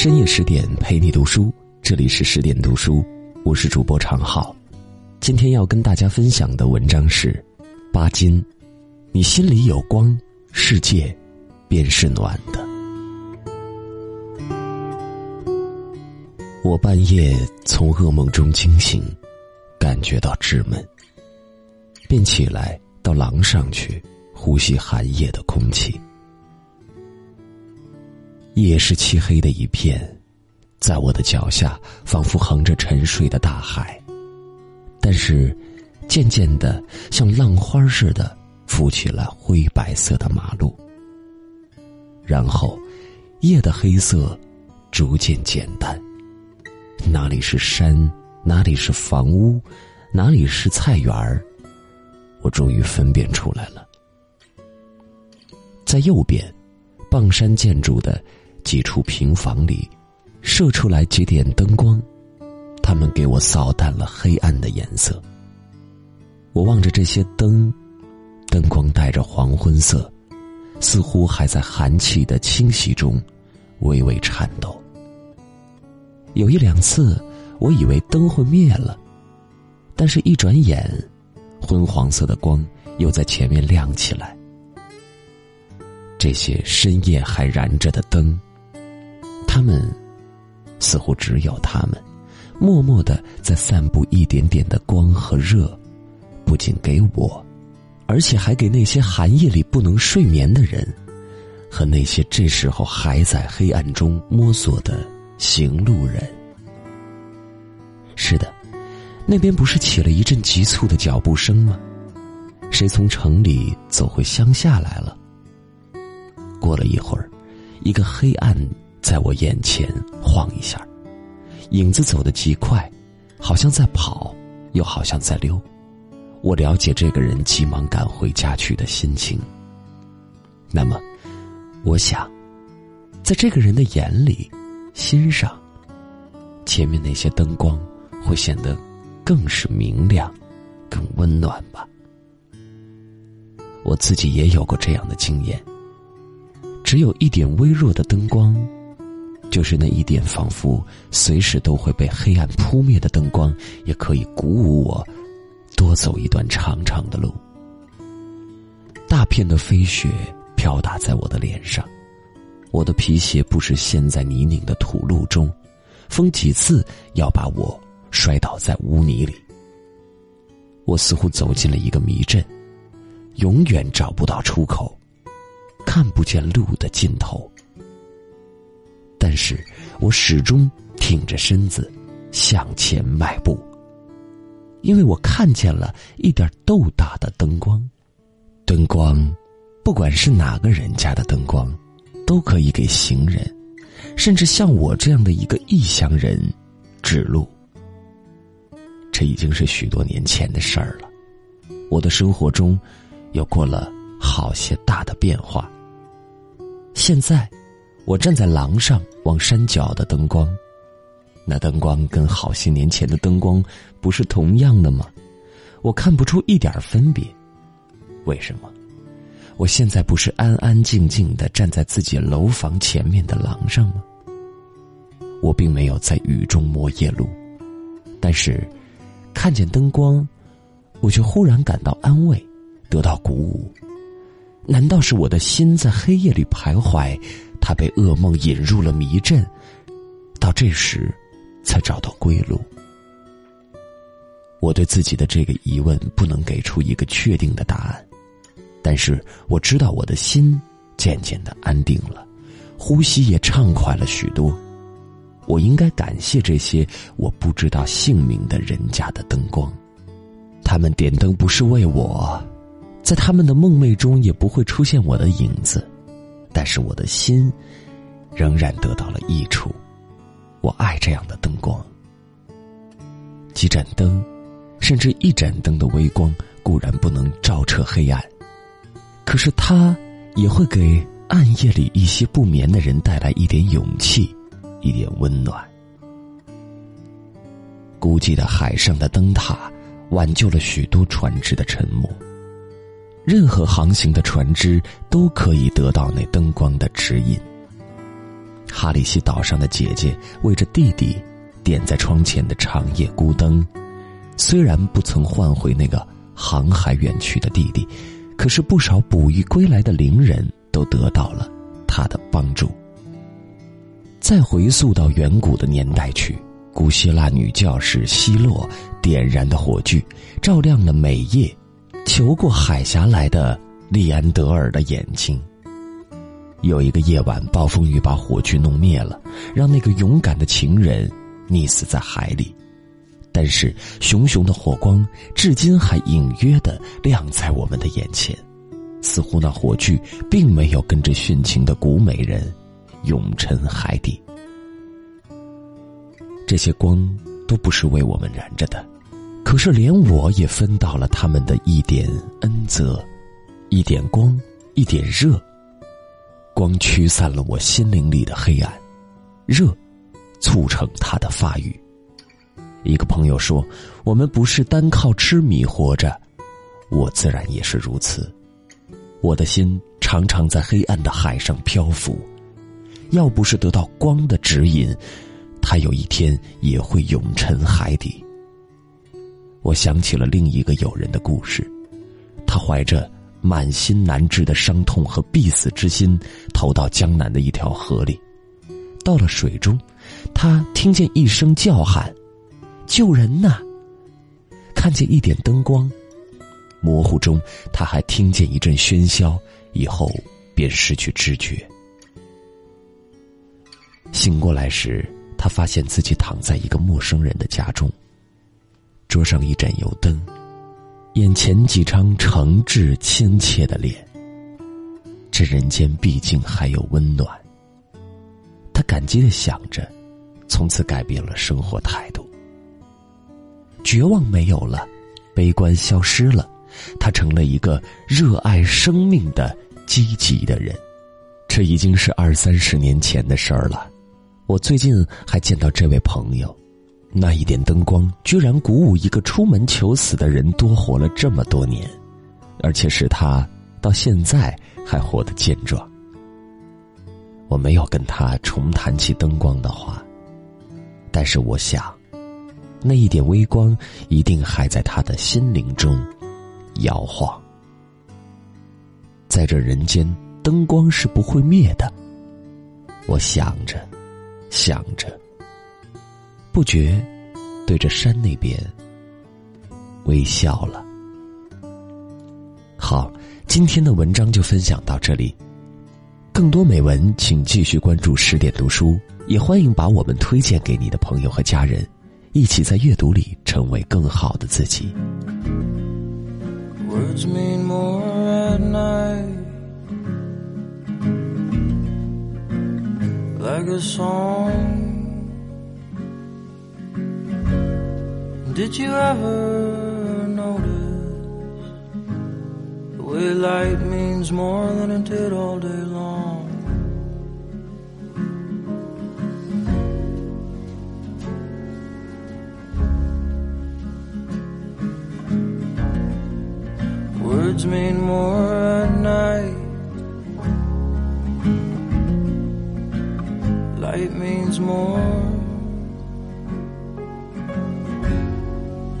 深夜十点陪你读书，这里是十点读书，我是主播常浩。今天要跟大家分享的文章是：巴金，你心里有光，世界便是暖的。我半夜从噩梦中惊醒，感觉到稚闷，便起来到廊上去呼吸寒夜的空气。夜是漆黑的一片，在我的脚下仿佛横着沉睡的大海，但是渐渐的像浪花似的浮起了灰白色的马路。然后，夜的黑色逐渐简单，哪里是山，哪里是房屋，哪里是菜园儿，我终于分辨出来了。在右边，傍山建筑的。几处平房里，射出来几点灯光，它们给我扫淡了黑暗的颜色。我望着这些灯，灯光带着黄昏色，似乎还在寒气的侵袭中微微颤抖。有一两次，我以为灯会灭了，但是一转眼，昏黄色的光又在前面亮起来。这些深夜还燃着的灯。他们，似乎只有他们，默默的在散布一点点的光和热，不仅给我，而且还给那些寒夜里不能睡眠的人，和那些这时候还在黑暗中摸索的行路人。是的，那边不是起了一阵急促的脚步声吗？谁从城里走回乡下来了？过了一会儿，一个黑暗。在我眼前晃一下，影子走得极快，好像在跑，又好像在溜。我了解这个人急忙赶回家去的心情。那么，我想，在这个人的眼里、心上，前面那些灯光会显得更是明亮、更温暖吧。我自己也有过这样的经验，只有一点微弱的灯光。就是那一点仿佛随时都会被黑暗扑灭的灯光，也可以鼓舞我多走一段长长的路。大片的飞雪飘打在我的脸上，我的皮鞋不时陷在泥泞的土路中，风几次要把我摔倒在污泥里。我似乎走进了一个迷阵，永远找不到出口，看不见路的尽头。但是我始终挺着身子向前迈步，因为我看见了一点豆大的灯光。灯光，不管是哪个人家的灯光，都可以给行人，甚至像我这样的一个异乡人指路。这已经是许多年前的事儿了。我的生活中，有过了好些大的变化。现在。我站在廊上望山脚的灯光，那灯光跟好些年前的灯光不是同样的吗？我看不出一点分别。为什么？我现在不是安安静静的站在自己楼房前面的廊上吗？我并没有在雨中摸夜路，但是看见灯光，我却忽然感到安慰，得到鼓舞。难道是我的心在黑夜里徘徊？他被噩梦引入了迷阵，到这时，才找到归路。我对自己的这个疑问不能给出一个确定的答案，但是我知道我的心渐渐的安定了，呼吸也畅快了许多。我应该感谢这些我不知道姓名的人家的灯光，他们点灯不是为我，在他们的梦寐中也不会出现我的影子。但是我的心仍然得到了益处，我爱这样的灯光。几盏灯，甚至一盏灯的微光固然不能照彻黑暗，可是它也会给暗夜里一些不眠的人带来一点勇气，一点温暖。孤寂的海上的灯塔，挽救了许多船只的沉没。任何航行的船只都可以得到那灯光的指引。哈里西岛上的姐姐为着弟弟，点在窗前的长夜孤灯，虽然不曾换回那个航海远去的弟弟，可是不少捕鱼归来的灵人都得到了他的帮助。再回溯到远古的年代去，古希腊女教士希洛点燃的火炬，照亮了每夜求过海峡来的利安德尔的眼睛。有一个夜晚，暴风雨把火炬弄灭了，让那个勇敢的情人溺死在海里。但是，熊熊的火光至今还隐约的亮在我们的眼前，似乎那火炬并没有跟着殉情的古美人永沉海底。这些光都不是为我们燃着的，可是连我也分到了他们的一点恩泽，一点光，一点热。光驱散了我心灵里的黑暗，热促成它的发育。一个朋友说：“我们不是单靠吃米活着。”我自然也是如此。我的心常常在黑暗的海上漂浮，要不是得到光的指引，它有一天也会永沉海底。我想起了另一个友人的故事，他怀着。满心难治的伤痛和必死之心，投到江南的一条河里。到了水中，他听见一声叫喊：“救人呐！”看见一点灯光，模糊中他还听见一阵喧嚣，以后便失去知觉。醒过来时，他发现自己躺在一个陌生人的家中，桌上一盏油灯。眼前几张诚挚亲切的脸，这人间毕竟还有温暖。他感激的想着，从此改变了生活态度。绝望没有了，悲观消失了，他成了一个热爱生命的积极的人。这已经是二三十年前的事儿了。我最近还见到这位朋友。那一点灯光，居然鼓舞一个出门求死的人多活了这么多年，而且使他到现在还活得健壮。我没有跟他重谈起灯光的话，但是我想，那一点微光一定还在他的心灵中摇晃。在这人间，灯光是不会灭的。我想着，想着。不觉对着山那边微笑了。好，今天的文章就分享到这里。更多美文，请继续关注十点读书，也欢迎把我们推荐给你的朋友和家人，一起在阅读里成为更好的自己。Words mean more at night, like a song. Did you ever notice the way light means more than it did all day long? Words mean more at night. Light means more.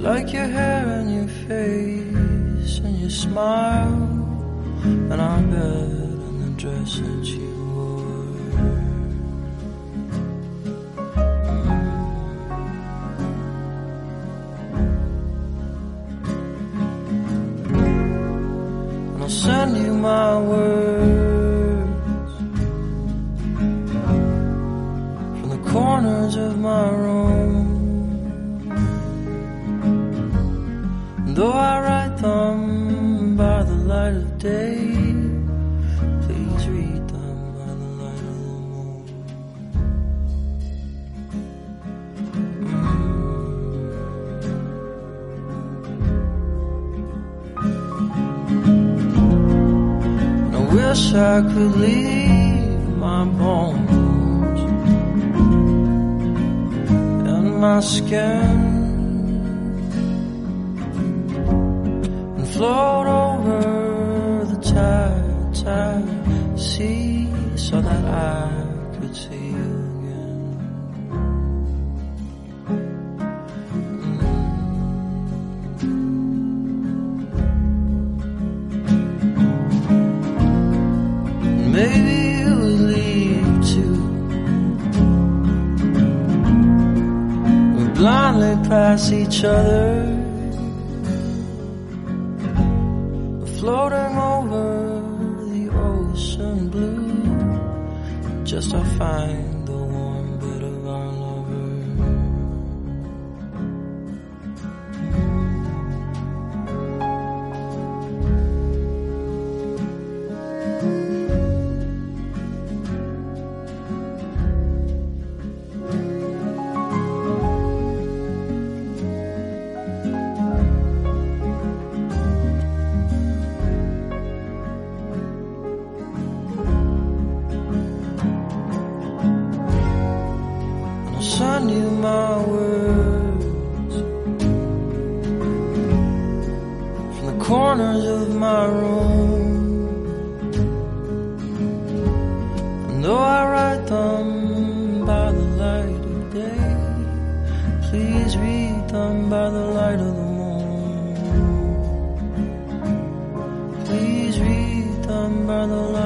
Like your hair and your face and your smile and our bed and the dress that you wore. And I'll send you my words from the corners of my room. Though I write them by the light of day, please read them by the light of the moon. Mm. I wish I could leave my bones and my skin float over the tide, tide sea so that I could see you again. Maybe you leave too. We blindly pass each other, floating over the ocean blue. Just to find wish you knew my words from the corners of my room. And though I write them by the light of day, please read them by the light of the moon. Please read them by the light.